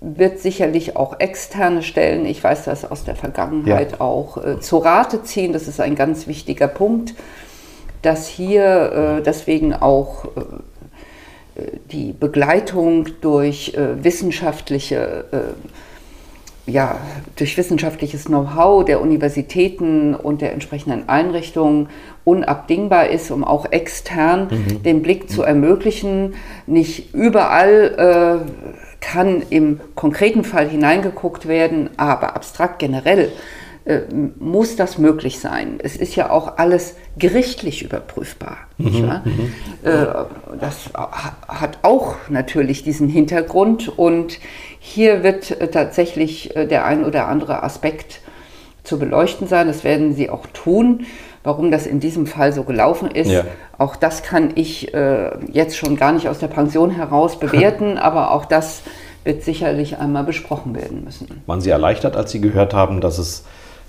wird sicherlich auch externe Stellen, ich weiß das aus der Vergangenheit ja. auch, äh, zu Rate ziehen. Das ist ein ganz wichtiger Punkt, dass hier äh, deswegen auch äh, die Begleitung durch äh, wissenschaftliche äh, ja, durch wissenschaftliches Know-how der Universitäten und der entsprechenden Einrichtungen unabdingbar ist, um auch extern mhm. den Blick zu ermöglichen. Nicht überall äh, kann im konkreten Fall hineingeguckt werden, aber abstrakt generell muss das möglich sein. Es ist ja auch alles gerichtlich überprüfbar. Mhm, mhm. Äh, das hat auch natürlich diesen Hintergrund und hier wird äh, tatsächlich äh, der ein oder andere Aspekt zu beleuchten sein. Das werden Sie auch tun. Warum das in diesem Fall so gelaufen ist, ja. auch das kann ich äh, jetzt schon gar nicht aus der Pension heraus <laughs> bewerten, aber auch das wird sicherlich einmal besprochen werden müssen. Waren Sie erleichtert, als Sie gehört haben, dass es äh,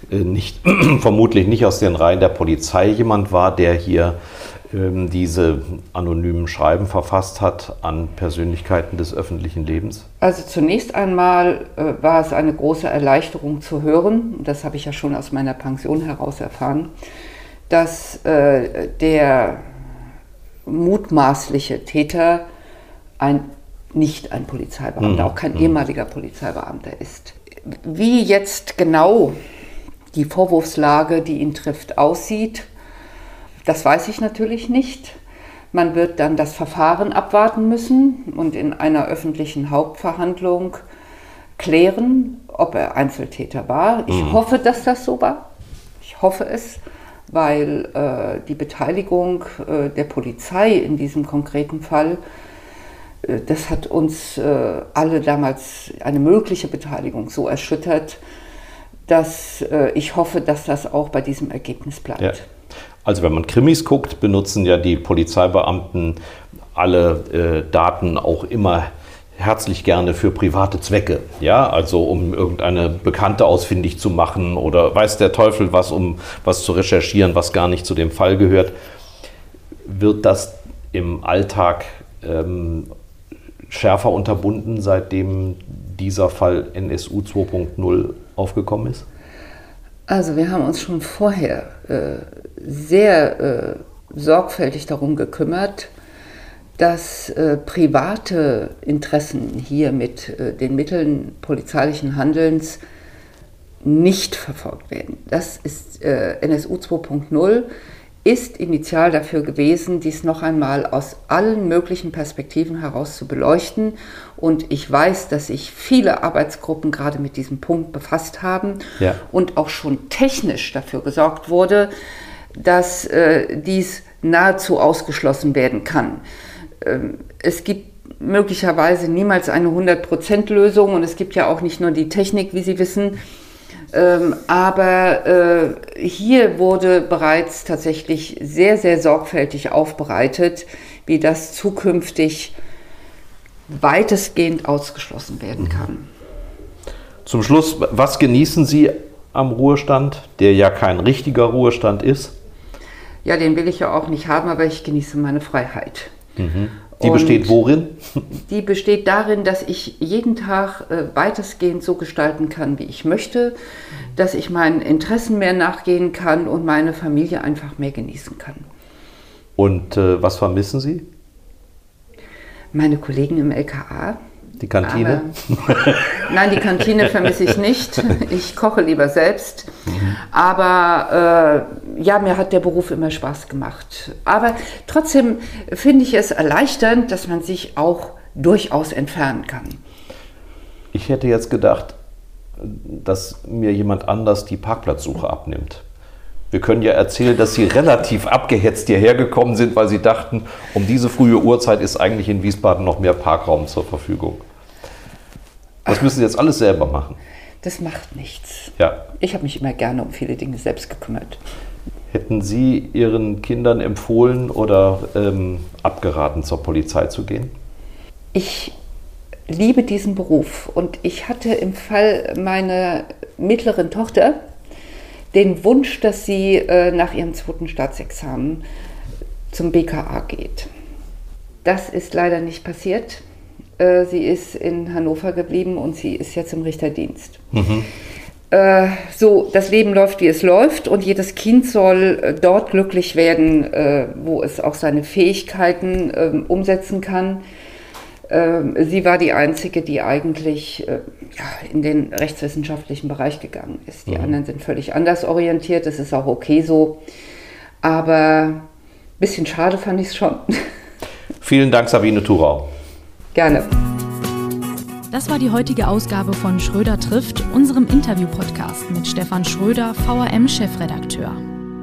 nicht, <clears throat> vermutlich nicht aus den Reihen der Polizei jemand war, der hier ähm, diese anonymen Schreiben verfasst hat an Persönlichkeiten des öffentlichen Lebens? Also zunächst einmal äh, war es eine große Erleichterung zu hören, das habe ich ja schon aus meiner Pension heraus erfahren, dass äh, der mutmaßliche Täter ein, nicht ein Polizeibeamter, mhm. auch kein mhm. ehemaliger Polizeibeamter ist. Wie jetzt genau die Vorwurfslage, die ihn trifft, aussieht. Das weiß ich natürlich nicht. Man wird dann das Verfahren abwarten müssen und in einer öffentlichen Hauptverhandlung klären, ob er Einzeltäter war. Ich mhm. hoffe, dass das so war. Ich hoffe es, weil äh, die Beteiligung äh, der Polizei in diesem konkreten Fall, äh, das hat uns äh, alle damals eine mögliche Beteiligung so erschüttert, dass äh, ich hoffe, dass das auch bei diesem Ergebnis bleibt. Ja. Also wenn man Krimis guckt, benutzen ja die Polizeibeamten alle äh, Daten auch immer herzlich gerne für private Zwecke. Ja, also um irgendeine Bekannte ausfindig zu machen oder weiß der Teufel was, um was zu recherchieren, was gar nicht zu dem Fall gehört. Wird das im Alltag ähm, schärfer unterbunden, seitdem dieser Fall NSU 2.0 aufgekommen ist? Also wir haben uns schon vorher äh, sehr äh, sorgfältig darum gekümmert, dass äh, private Interessen hier mit äh, den Mitteln polizeilichen Handelns nicht verfolgt werden. Das ist äh, NSU 2.0 ist initial dafür gewesen, dies noch einmal aus allen möglichen Perspektiven heraus zu beleuchten. Und ich weiß, dass sich viele Arbeitsgruppen gerade mit diesem Punkt befasst haben ja. und auch schon technisch dafür gesorgt wurde, dass äh, dies nahezu ausgeschlossen werden kann. Ähm, es gibt möglicherweise niemals eine 100%-Lösung und es gibt ja auch nicht nur die Technik, wie Sie wissen, ähm, aber äh, hier wurde bereits tatsächlich sehr, sehr sorgfältig aufbereitet, wie das zukünftig weitestgehend ausgeschlossen werden kann. Zum Schluss, was genießen Sie am Ruhestand, der ja kein richtiger Ruhestand ist? Ja, den will ich ja auch nicht haben, aber ich genieße meine Freiheit. Mhm. Die besteht worin? <laughs> Die besteht darin, dass ich jeden Tag äh, weitestgehend so gestalten kann, wie ich möchte, dass ich meinen Interessen mehr nachgehen kann und meine Familie einfach mehr genießen kann. Und äh, was vermissen Sie? Meine Kollegen im LKA. Die Kantine? Aber, nein, die Kantine vermisse ich nicht. Ich koche lieber selbst. Mhm. Aber äh, ja, mir hat der Beruf immer Spaß gemacht. Aber trotzdem finde ich es erleichternd, dass man sich auch durchaus entfernen kann. Ich hätte jetzt gedacht, dass mir jemand anders die Parkplatzsuche abnimmt. Wir können ja erzählen, dass Sie relativ abgehetzt hierher gekommen sind, weil Sie dachten, um diese frühe Uhrzeit ist eigentlich in Wiesbaden noch mehr Parkraum zur Verfügung. Das müssen Sie jetzt alles selber machen. Das macht nichts. Ja. Ich habe mich immer gerne um viele Dinge selbst gekümmert. Hätten Sie Ihren Kindern empfohlen oder ähm, abgeraten, zur Polizei zu gehen? Ich liebe diesen Beruf und ich hatte im Fall meiner mittleren Tochter den Wunsch, dass sie äh, nach ihrem zweiten Staatsexamen zum BKA geht. Das ist leider nicht passiert. Äh, sie ist in Hannover geblieben und sie ist jetzt im Richterdienst. Mhm. Äh, so, das Leben läuft, wie es läuft und jedes Kind soll äh, dort glücklich werden, äh, wo es auch seine Fähigkeiten ähm, umsetzen kann. Ähm, sie war die Einzige, die eigentlich äh, ja, in den rechtswissenschaftlichen Bereich gegangen ist. Die mhm. anderen sind völlig anders orientiert, das ist auch okay so. Aber ein bisschen schade fand ich es schon. <laughs> Vielen Dank, Sabine Thurau. Gerne. Das war die heutige Ausgabe von Schröder trifft, unserem Interview-Podcast mit Stefan Schröder, VRM-Chefredakteur.